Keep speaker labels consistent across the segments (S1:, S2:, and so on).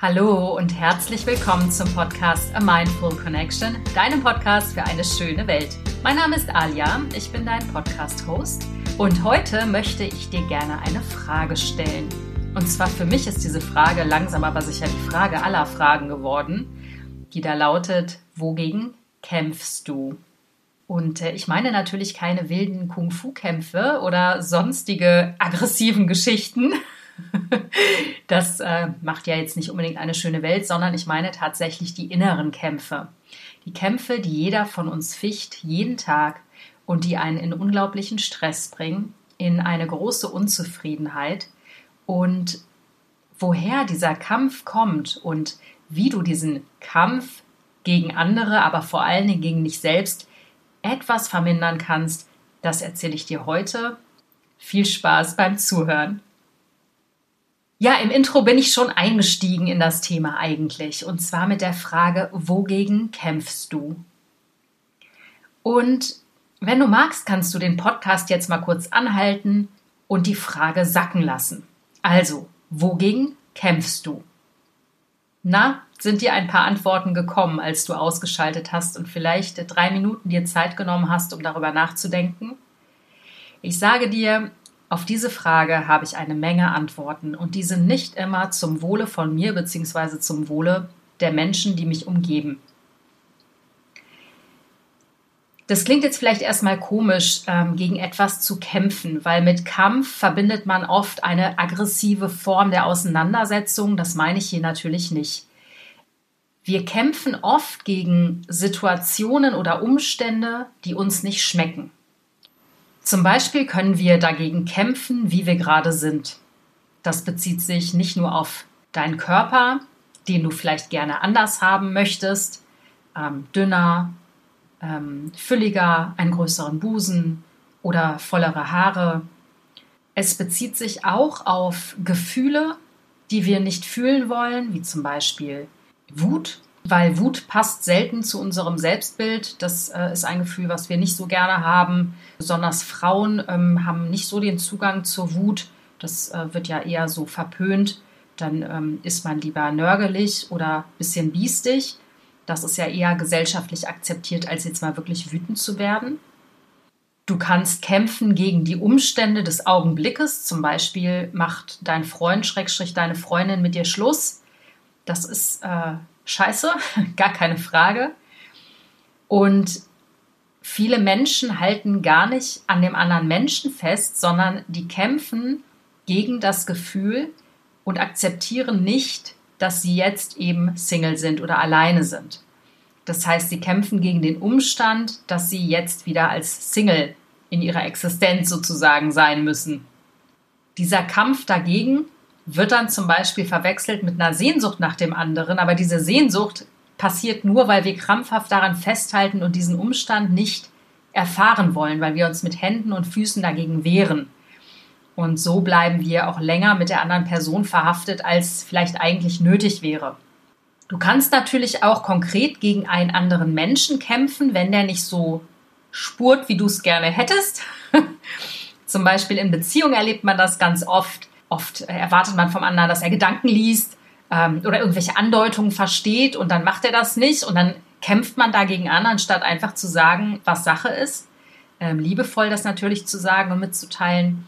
S1: Hallo und herzlich willkommen zum Podcast A Mindful Connection, deinem Podcast für eine schöne Welt. Mein Name ist Alia, ich bin dein Podcast-Host und heute möchte ich dir gerne eine Frage stellen. Und zwar für mich ist diese Frage langsam aber sicher die Frage aller Fragen geworden, die da lautet, wogegen kämpfst du? Und äh, ich meine natürlich keine wilden Kung-Fu-Kämpfe oder sonstige aggressiven Geschichten, das äh, macht ja jetzt nicht unbedingt eine schöne Welt, sondern ich meine tatsächlich die inneren Kämpfe. Die Kämpfe, die jeder von uns ficht, jeden Tag und die einen in unglaublichen Stress bringen, in eine große Unzufriedenheit. Und woher dieser Kampf kommt und wie du diesen Kampf gegen andere, aber vor allen Dingen gegen dich selbst etwas vermindern kannst, das erzähle ich dir heute. Viel Spaß beim Zuhören. Ja, im Intro bin ich schon eingestiegen in das Thema eigentlich. Und zwar mit der Frage, wogegen kämpfst du? Und wenn du magst, kannst du den Podcast jetzt mal kurz anhalten und die Frage sacken lassen. Also, wogegen kämpfst du? Na, sind dir ein paar Antworten gekommen, als du ausgeschaltet hast und vielleicht drei Minuten dir Zeit genommen hast, um darüber nachzudenken? Ich sage dir, auf diese Frage habe ich eine Menge Antworten und die sind nicht immer zum Wohle von mir bzw. zum Wohle der Menschen, die mich umgeben. Das klingt jetzt vielleicht erstmal komisch, ähm, gegen etwas zu kämpfen, weil mit Kampf verbindet man oft eine aggressive Form der Auseinandersetzung. Das meine ich hier natürlich nicht. Wir kämpfen oft gegen Situationen oder Umstände, die uns nicht schmecken. Zum Beispiel können wir dagegen kämpfen, wie wir gerade sind. Das bezieht sich nicht nur auf deinen Körper, den du vielleicht gerne anders haben möchtest, ähm, dünner, ähm, fülliger, einen größeren Busen oder vollere Haare. Es bezieht sich auch auf Gefühle, die wir nicht fühlen wollen, wie zum Beispiel Wut weil Wut passt selten zu unserem Selbstbild. Das äh, ist ein Gefühl, was wir nicht so gerne haben. Besonders Frauen ähm, haben nicht so den Zugang zur Wut. Das äh, wird ja eher so verpönt. Dann ähm, ist man lieber nörgelig oder ein bisschen biestig. Das ist ja eher gesellschaftlich akzeptiert, als jetzt mal wirklich wütend zu werden. Du kannst kämpfen gegen die Umstände des Augenblickes. Zum Beispiel macht dein Freund, Schrägstrich deine Freundin mit dir Schluss. Das ist äh, scheiße, gar keine Frage. Und viele Menschen halten gar nicht an dem anderen Menschen fest, sondern die kämpfen gegen das Gefühl und akzeptieren nicht, dass sie jetzt eben Single sind oder alleine sind. Das heißt, sie kämpfen gegen den Umstand, dass sie jetzt wieder als Single in ihrer Existenz sozusagen sein müssen. Dieser Kampf dagegen wird dann zum Beispiel verwechselt mit einer Sehnsucht nach dem anderen, aber diese Sehnsucht passiert nur, weil wir krampfhaft daran festhalten und diesen Umstand nicht erfahren wollen, weil wir uns mit Händen und Füßen dagegen wehren. Und so bleiben wir auch länger mit der anderen Person verhaftet, als vielleicht eigentlich nötig wäre. Du kannst natürlich auch konkret gegen einen anderen Menschen kämpfen, wenn der nicht so spurt, wie du es gerne hättest. Zum Beispiel in Beziehungen erlebt man das ganz oft Oft erwartet man vom anderen, dass er Gedanken liest ähm, oder irgendwelche Andeutungen versteht und dann macht er das nicht und dann kämpft man dagegen an, anstatt einfach zu sagen, was Sache ist. Ähm, liebevoll das natürlich zu sagen und mitzuteilen.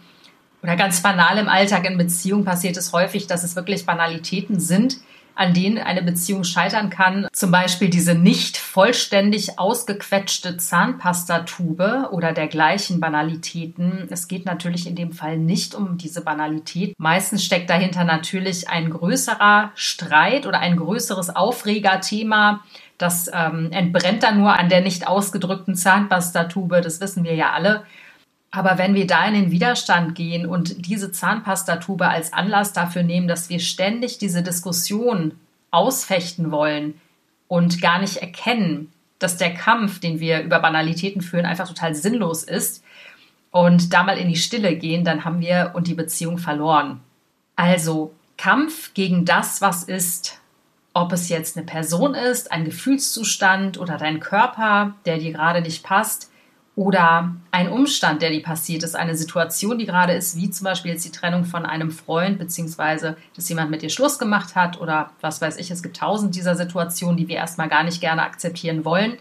S1: Oder ganz banal im Alltag in Beziehungen passiert es häufig, dass es wirklich Banalitäten sind, an denen eine Beziehung scheitern kann. Zum Beispiel diese nicht vollständig ausgequetschte Zahnpastatube oder dergleichen Banalitäten. Es geht natürlich in dem Fall nicht um diese Banalität. Meistens steckt dahinter natürlich ein größerer Streit oder ein größeres Aufregerthema. Das ähm, entbrennt dann nur an der nicht ausgedrückten Zahnpastatube. Das wissen wir ja alle. Aber wenn wir da in den Widerstand gehen und diese Zahnpastatube als Anlass dafür nehmen, dass wir ständig diese Diskussion ausfechten wollen und gar nicht erkennen, dass der Kampf, den wir über Banalitäten führen, einfach total sinnlos ist und da mal in die Stille gehen, dann haben wir und die Beziehung verloren. Also Kampf gegen das, was ist, ob es jetzt eine Person ist, ein Gefühlszustand oder dein Körper, der dir gerade nicht passt, oder ein Umstand, der dir passiert ist, eine Situation, die gerade ist, wie zum Beispiel jetzt die Trennung von einem Freund, beziehungsweise dass jemand mit dir Schluss gemacht hat oder was weiß ich, es gibt tausend dieser Situationen, die wir erstmal gar nicht gerne akzeptieren wollen.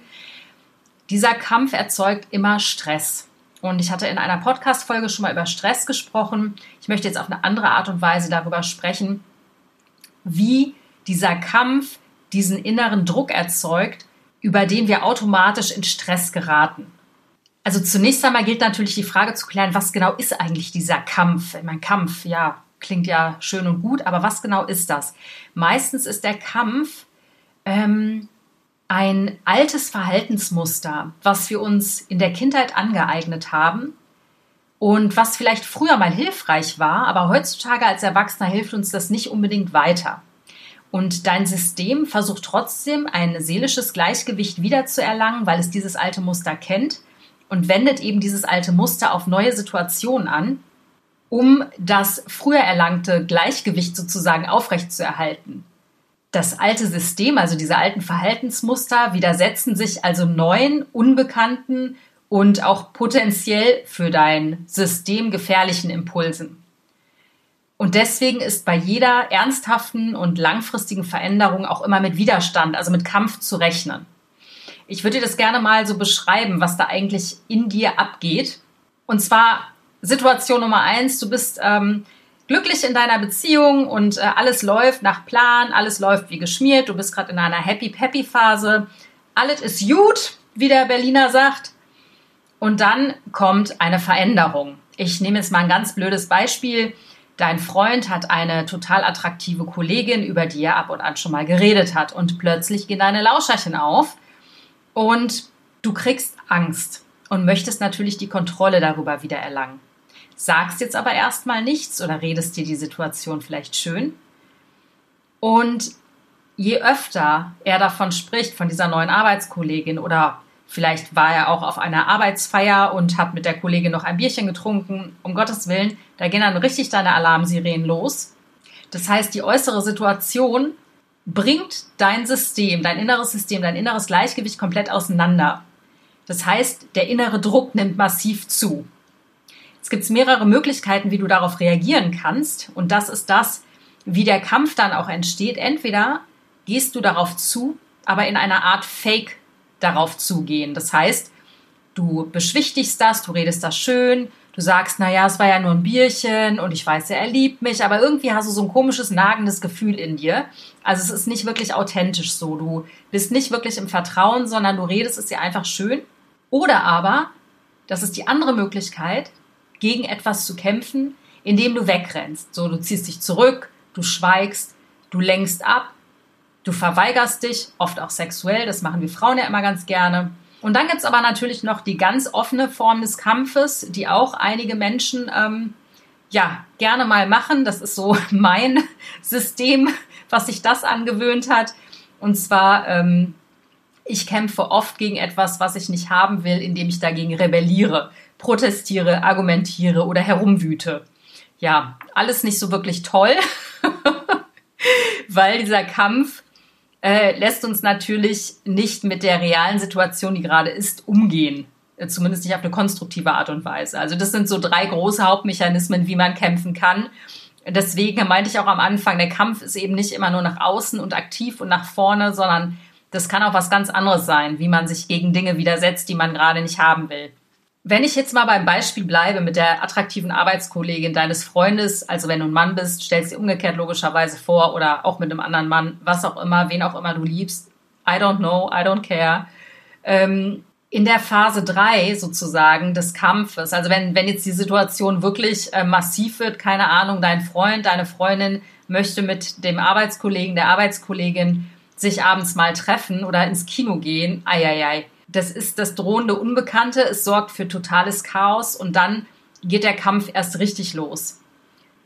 S1: Dieser Kampf erzeugt immer Stress. Und ich hatte in einer Podcast-Folge schon mal über Stress gesprochen. Ich möchte jetzt auf eine andere Art und Weise darüber sprechen, wie dieser Kampf diesen inneren Druck erzeugt, über den wir automatisch in Stress geraten. Also zunächst einmal gilt natürlich die Frage zu klären, was genau ist eigentlich dieser Kampf? Ich meine, Kampf, ja, klingt ja schön und gut, aber was genau ist das? Meistens ist der Kampf ähm, ein altes Verhaltensmuster, was wir uns in der Kindheit angeeignet haben und was vielleicht früher mal hilfreich war, aber heutzutage als Erwachsener hilft uns das nicht unbedingt weiter. Und dein System versucht trotzdem ein seelisches Gleichgewicht wiederzuerlangen, weil es dieses alte Muster kennt und wendet eben dieses alte Muster auf neue Situationen an, um das früher erlangte Gleichgewicht sozusagen aufrechtzuerhalten. Das alte System, also diese alten Verhaltensmuster, widersetzen sich also neuen, unbekannten und auch potenziell für dein System gefährlichen Impulsen. Und deswegen ist bei jeder ernsthaften und langfristigen Veränderung auch immer mit Widerstand, also mit Kampf zu rechnen. Ich würde dir das gerne mal so beschreiben, was da eigentlich in dir abgeht. Und zwar Situation Nummer eins, du bist ähm, glücklich in deiner Beziehung und äh, alles läuft nach Plan, alles läuft wie geschmiert, du bist gerade in einer Happy-Peppy-Phase, alles ist gut, wie der Berliner sagt. Und dann kommt eine Veränderung. Ich nehme jetzt mal ein ganz blödes Beispiel. Dein Freund hat eine total attraktive Kollegin, über die er ab und an schon mal geredet hat. Und plötzlich gehen deine Lauscherchen auf und du kriegst Angst und möchtest natürlich die Kontrolle darüber wieder erlangen. Sagst jetzt aber erstmal nichts oder redest dir die Situation vielleicht schön. Und je öfter er davon spricht, von dieser neuen Arbeitskollegin oder vielleicht war er auch auf einer Arbeitsfeier und hat mit der Kollegin noch ein Bierchen getrunken, um Gottes Willen, da gehen dann richtig deine Alarmsirenen los. Das heißt, die äußere Situation bringt dein System, dein inneres System, dein inneres Gleichgewicht komplett auseinander. Das heißt, der innere Druck nimmt massiv zu. Es gibt mehrere Möglichkeiten, wie du darauf reagieren kannst. Und das ist das, wie der Kampf dann auch entsteht. Entweder gehst du darauf zu, aber in einer Art Fake darauf zugehen. Das heißt, du beschwichtigst das, du redest das schön, du sagst, naja, es war ja nur ein Bierchen und ich weiß ja, er liebt mich, aber irgendwie hast du so ein komisches, nagendes Gefühl in dir. Also es ist nicht wirklich authentisch so. Du bist nicht wirklich im Vertrauen, sondern du redest es dir einfach schön. Oder aber, das ist die andere Möglichkeit, gegen etwas zu kämpfen, indem du wegrennst. So, du ziehst dich zurück, du schweigst, du lenkst ab, du verweigerst dich, oft auch sexuell, das machen wir Frauen ja immer ganz gerne. Und dann gibt es aber natürlich noch die ganz offene Form des Kampfes, die auch einige Menschen ähm, ja gerne mal machen. Das ist so mein System, was sich das angewöhnt hat. Und zwar, ähm, ich kämpfe oft gegen etwas, was ich nicht haben will, indem ich dagegen rebelliere, protestiere, argumentiere oder herumwüte. Ja, alles nicht so wirklich toll, weil dieser Kampf äh, lässt uns natürlich nicht mit der realen Situation, die gerade ist, umgehen. Äh, zumindest nicht auf eine konstruktive Art und Weise. Also das sind so drei große Hauptmechanismen, wie man kämpfen kann. Deswegen meinte ich auch am Anfang, der Kampf ist eben nicht immer nur nach außen und aktiv und nach vorne, sondern das kann auch was ganz anderes sein, wie man sich gegen Dinge widersetzt, die man gerade nicht haben will. Wenn ich jetzt mal beim Beispiel bleibe mit der attraktiven Arbeitskollegin deines Freundes, also wenn du ein Mann bist, stellst dir umgekehrt logischerweise vor oder auch mit einem anderen Mann, was auch immer, wen auch immer du liebst. I don't know, I don't care. Ähm, in der Phase drei sozusagen des Kampfes, also wenn, wenn jetzt die Situation wirklich äh, massiv wird, keine Ahnung, dein Freund, deine Freundin möchte mit dem Arbeitskollegen, der Arbeitskollegin sich abends mal treffen oder ins Kino gehen, ei, ei, ei das ist das drohende Unbekannte. Es sorgt für totales Chaos und dann geht der Kampf erst richtig los.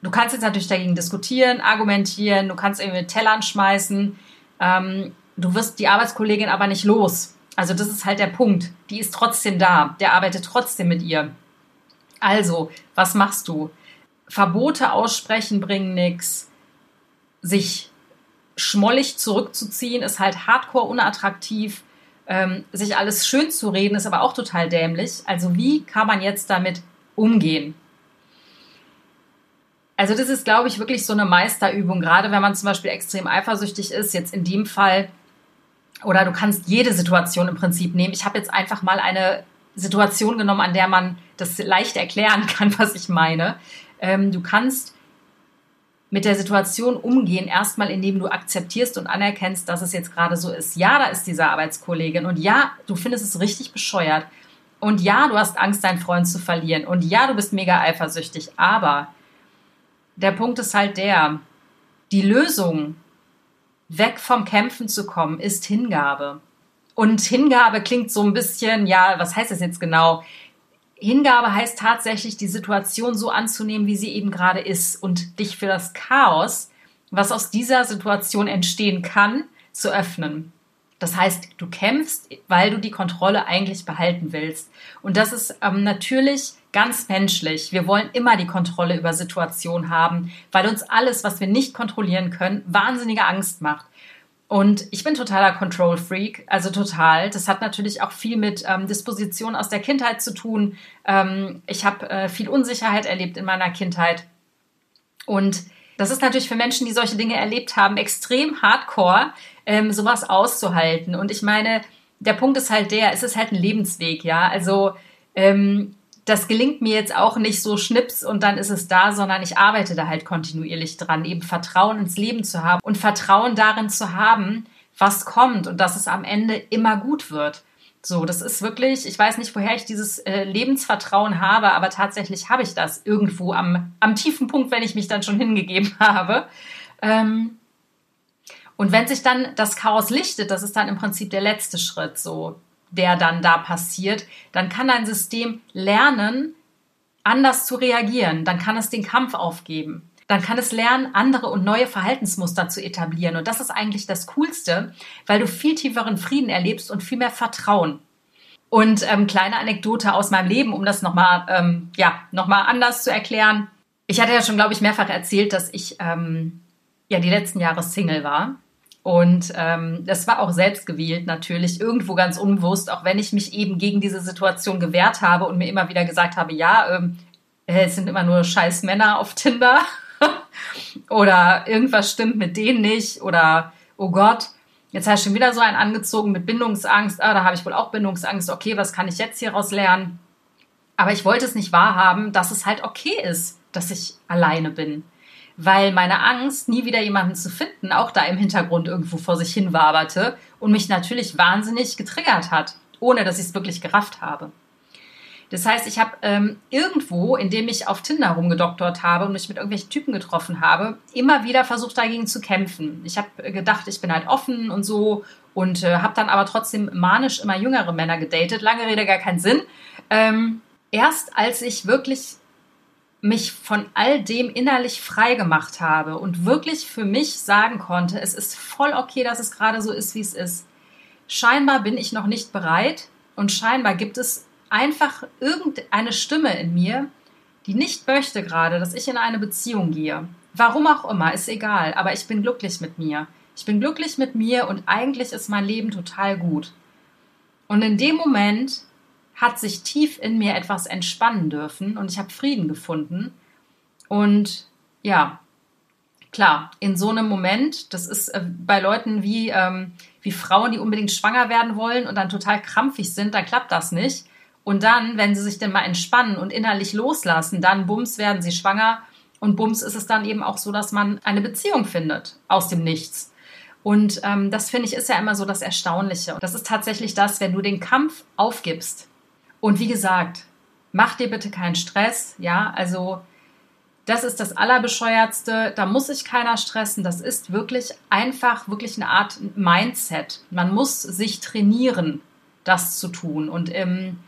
S1: Du kannst jetzt natürlich dagegen diskutieren, argumentieren, du kannst irgendwie mit Tellern schmeißen. Ähm, du wirst die Arbeitskollegin aber nicht los. Also das ist halt der Punkt. Die ist trotzdem da. Der arbeitet trotzdem mit ihr. Also, was machst du? Verbote aussprechen bringen nichts. Sich schmollig zurückzuziehen ist halt hardcore unattraktiv ähm, sich alles schön zu reden, ist aber auch total dämlich. Also wie kann man jetzt damit umgehen? Also das ist, glaube ich, wirklich so eine Meisterübung, gerade wenn man zum Beispiel extrem eifersüchtig ist, jetzt in dem Fall, oder du kannst jede Situation im Prinzip nehmen. Ich habe jetzt einfach mal eine Situation genommen, an der man das leicht erklären kann, was ich meine. Ähm, du kannst mit der Situation umgehen, erstmal indem du akzeptierst und anerkennst, dass es jetzt gerade so ist. Ja, da ist diese Arbeitskollegin und ja, du findest es richtig bescheuert. Und ja, du hast Angst, deinen Freund zu verlieren. Und ja, du bist mega eifersüchtig. Aber der Punkt ist halt der, die Lösung, weg vom Kämpfen zu kommen, ist Hingabe. Und Hingabe klingt so ein bisschen, ja, was heißt das jetzt genau? Hingabe heißt tatsächlich, die Situation so anzunehmen, wie sie eben gerade ist und dich für das Chaos, was aus dieser Situation entstehen kann, zu öffnen. Das heißt, du kämpfst, weil du die Kontrolle eigentlich behalten willst. Und das ist ähm, natürlich ganz menschlich. Wir wollen immer die Kontrolle über Situationen haben, weil uns alles, was wir nicht kontrollieren können, wahnsinnige Angst macht. Und ich bin totaler Control Freak, also total. Das hat natürlich auch viel mit ähm, Disposition aus der Kindheit zu tun. Ähm, ich habe äh, viel Unsicherheit erlebt in meiner Kindheit. Und das ist natürlich für Menschen, die solche Dinge erlebt haben, extrem hardcore, ähm, sowas auszuhalten. Und ich meine, der Punkt ist halt der, es ist halt ein Lebensweg, ja. Also ähm, das gelingt mir jetzt auch nicht so schnips und dann ist es da, sondern ich arbeite da halt kontinuierlich dran, eben Vertrauen ins Leben zu haben und Vertrauen darin zu haben, was kommt und dass es am Ende immer gut wird. So, das ist wirklich, ich weiß nicht, woher ich dieses äh, Lebensvertrauen habe, aber tatsächlich habe ich das irgendwo am, am tiefen Punkt, wenn ich mich dann schon hingegeben habe. Ähm, und wenn sich dann das Chaos lichtet, das ist dann im Prinzip der letzte Schritt, so, der dann da passiert, dann kann dein System lernen, anders zu reagieren. Dann kann es den Kampf aufgeben. Dann kann es lernen, andere und neue Verhaltensmuster zu etablieren. Und das ist eigentlich das Coolste, weil du viel tieferen Frieden erlebst und viel mehr Vertrauen. Und ähm, kleine Anekdote aus meinem Leben, um das nochmal ähm, ja, noch anders zu erklären. Ich hatte ja schon, glaube ich, mehrfach erzählt, dass ich ähm, ja die letzten Jahre Single war. Und ähm, das war auch selbst gewählt natürlich, irgendwo ganz unbewusst, auch wenn ich mich eben gegen diese Situation gewehrt habe und mir immer wieder gesagt habe, ja, ähm, äh, es sind immer nur scheiß Männer auf Tinder oder irgendwas stimmt mit denen nicht oder oh Gott, jetzt hast du schon wieder so einen angezogen mit Bindungsangst, ah, da habe ich wohl auch Bindungsangst, okay, was kann ich jetzt hieraus lernen? Aber ich wollte es nicht wahrhaben, dass es halt okay ist, dass ich alleine bin weil meine Angst, nie wieder jemanden zu finden, auch da im Hintergrund irgendwo vor sich hin waberte und mich natürlich wahnsinnig getriggert hat, ohne dass ich es wirklich gerafft habe. Das heißt, ich habe ähm, irgendwo, indem ich auf Tinder rumgedoktort habe und mich mit irgendwelchen Typen getroffen habe, immer wieder versucht dagegen zu kämpfen. Ich habe gedacht, ich bin halt offen und so und äh, habe dann aber trotzdem manisch immer jüngere Männer gedatet. Lange Rede, gar keinen Sinn. Ähm, erst als ich wirklich mich von all dem innerlich frei gemacht habe und wirklich für mich sagen konnte, es ist voll okay, dass es gerade so ist, wie es ist. Scheinbar bin ich noch nicht bereit und scheinbar gibt es einfach irgendeine Stimme in mir, die nicht möchte gerade, dass ich in eine Beziehung gehe. Warum auch immer, ist egal, aber ich bin glücklich mit mir. Ich bin glücklich mit mir und eigentlich ist mein Leben total gut. Und in dem Moment hat sich tief in mir etwas entspannen dürfen und ich habe Frieden gefunden. Und ja, klar, in so einem Moment, das ist äh, bei Leuten wie, ähm, wie Frauen, die unbedingt schwanger werden wollen und dann total krampfig sind, dann klappt das nicht. Und dann, wenn sie sich dann mal entspannen und innerlich loslassen, dann bums werden sie schwanger und bums ist es dann eben auch so, dass man eine Beziehung findet aus dem Nichts. Und ähm, das finde ich ist ja immer so das Erstaunliche. Das ist tatsächlich das, wenn du den Kampf aufgibst, und wie gesagt, mach dir bitte keinen Stress, ja, also das ist das Allerbescheuertste. Da muss sich keiner stressen. Das ist wirklich einfach, wirklich eine Art Mindset. Man muss sich trainieren, das zu tun. Und ähm,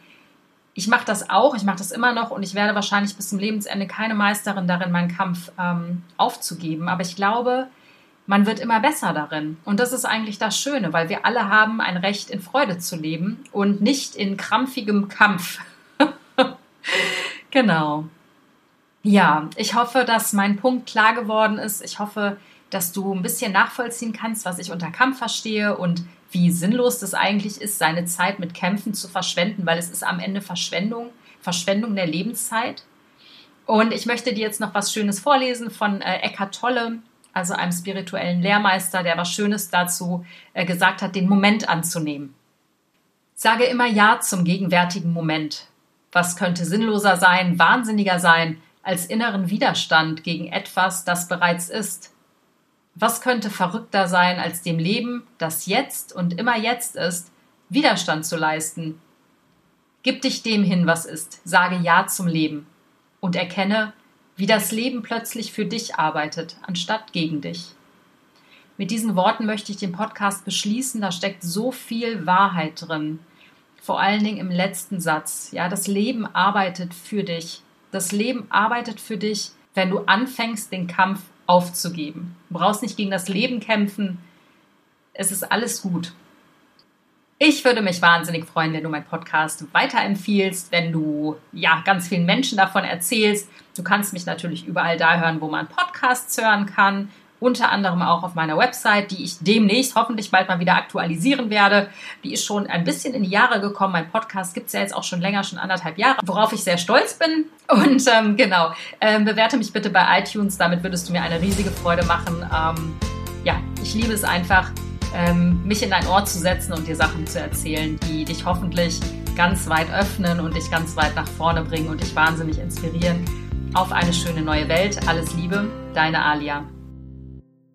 S1: ich mache das auch, ich mache das immer noch und ich werde wahrscheinlich bis zum Lebensende keine Meisterin darin, meinen Kampf ähm, aufzugeben. Aber ich glaube, man wird immer besser darin. Und das ist eigentlich das Schöne, weil wir alle haben ein Recht, in Freude zu leben und nicht in krampfigem Kampf. genau. Ja, ich hoffe, dass mein Punkt klar geworden ist. Ich hoffe, dass du ein bisschen nachvollziehen kannst, was ich unter Kampf verstehe und wie sinnlos das eigentlich ist, seine Zeit mit Kämpfen zu verschwenden, weil es ist am Ende Verschwendung, Verschwendung der Lebenszeit. Und ich möchte dir jetzt noch was Schönes vorlesen von äh, Eckhart Tolle, also einem spirituellen Lehrmeister, der was Schönes dazu äh, gesagt hat, den Moment anzunehmen. Sage immer Ja zum gegenwärtigen Moment. Was könnte sinnloser sein, wahnsinniger sein, als inneren Widerstand gegen etwas, das bereits ist? Was könnte verrückter sein, als dem Leben, das jetzt und immer jetzt ist, Widerstand zu leisten? Gib dich dem hin, was ist, sage Ja zum Leben und erkenne, wie das Leben plötzlich für dich arbeitet, anstatt gegen dich. Mit diesen Worten möchte ich den Podcast beschließen. Da steckt so viel Wahrheit drin. Vor allen Dingen im letzten Satz. Ja, das Leben arbeitet für dich. Das Leben arbeitet für dich, wenn du anfängst, den Kampf aufzugeben. Du brauchst nicht gegen das Leben kämpfen. Es ist alles gut. Ich würde mich wahnsinnig freuen, wenn du meinen Podcast weiterempfiehlst, wenn du ja ganz vielen Menschen davon erzählst. Du kannst mich natürlich überall da hören, wo man Podcasts hören kann. Unter anderem auch auf meiner Website, die ich demnächst hoffentlich bald mal wieder aktualisieren werde. Die ist schon ein bisschen in die Jahre gekommen. Mein Podcast gibt es ja jetzt auch schon länger, schon anderthalb Jahre, worauf ich sehr stolz bin. Und ähm, genau, ähm, bewerte mich bitte bei iTunes. Damit würdest du mir eine riesige Freude machen. Ähm, ja, ich liebe es einfach, ähm, mich in dein Ohr zu setzen und dir Sachen zu erzählen, die dich hoffentlich ganz weit öffnen und dich ganz weit nach vorne bringen und dich wahnsinnig inspirieren auf eine schöne neue Welt. Alles Liebe, deine Alia.